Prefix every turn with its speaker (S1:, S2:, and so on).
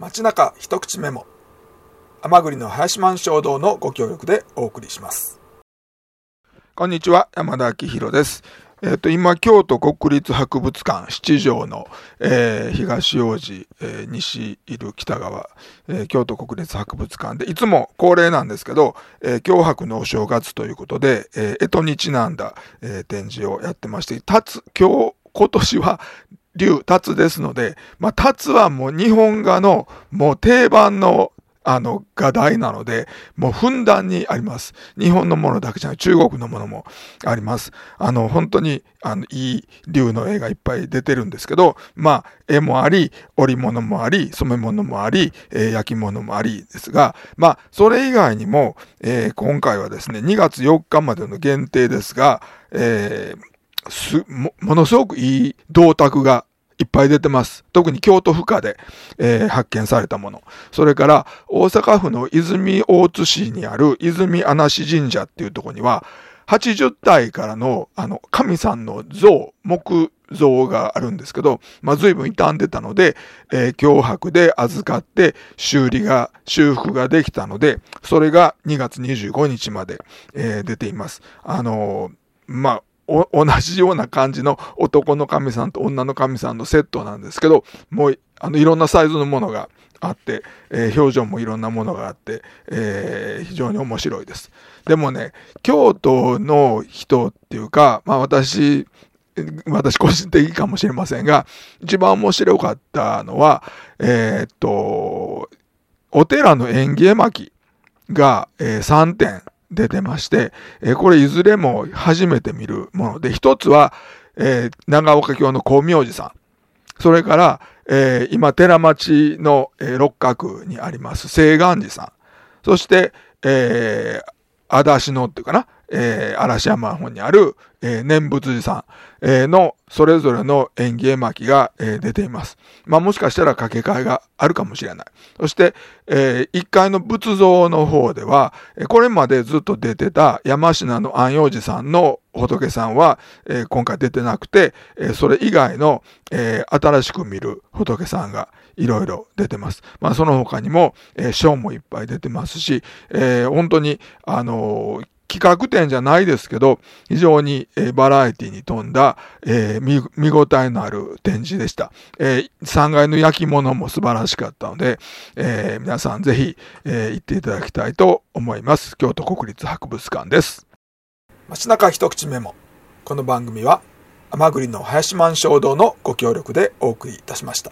S1: 街中一口メモ。甘栗の林満衝動のご協力でお送りします。こんにちは山田明宏です。えっ、と、今、京都国立博物館七条の、えー、東王子、えー、西いる北川、えー、京都国立博物館で、いつも恒例なんですけど、えー、京博のお正月ということで、えー、干支にちなんだ、えー、展示をやってまして、たつ、今日、今年は竜、達ですので、まあ、達はもう日本画のもう定番のあの、画題なので、もうふんだんにあります。日本のものだけじゃない、中国のものもあります。あの、本当に、あの、いい竜の絵がいっぱい出てるんですけど、まあ、絵もあり、織物もあり、染め物もあり、えー、焼き物もありですが、まあ、それ以外にも、えー、今回はですね、2月4日までの限定ですが、えー、すも、ものすごくいい銅鐸がいっぱい出てます。特に京都府下で、えー、発見されたもの。それから大阪府の泉大津市にある泉穴市神社っていうところには、80体からの、あの、神さんの像、木像があるんですけど、まあ、随分傷んでたので、えー、脅迫で預かって修理が、修復ができたので、それが2月25日まで、えー、出ています。あのー、まあ、同じような感じの男の神さんと女の神さんのセットなんですけど、もう、あの、いろんなサイズのものがあって、えー、表情もいろんなものがあって、えー、非常に面白いです。でもね、京都の人っていうか、まあ私、私個人的かもしれませんが、一番面白かったのは、えー、っと、お寺の縁起絵巻が、えー、3点出てまして、え、これいずれも初めて見るもので、一つは、えー、長岡京の光明寺さん。それから、えー、今、寺町の、えー、六角にあります、西岸寺さん。そして、えー、足立のっていうかな、えー、嵐山本にある、えー、念仏寺さん、えー、のそれぞれの演芸巻が、えー、出ています。まあもしかしたら掛け替えがあるかもしれない。そして、えー、1階の仏像の方では、これまでずっと出てた山科の安養寺さんの仏さんは、えー、今回出てなくて、えー、それ以外の、えー、新しく見る仏さんがいろいろ出てます。まあその他にも、えー、ショーもいっぱい出てますし、えー、本当に、あのー企画展じゃないですけど、非常に、バラエティに富んだ、えー、見、見応えのある展示でした。えー、3階の焼き物も素晴らしかったので、えー、皆さんぜひ、え、行っていただきたいと思います。京都国立博物館です。街中一口メモ。この番組は、甘栗の林満衝動のご協力でお送りいたしました。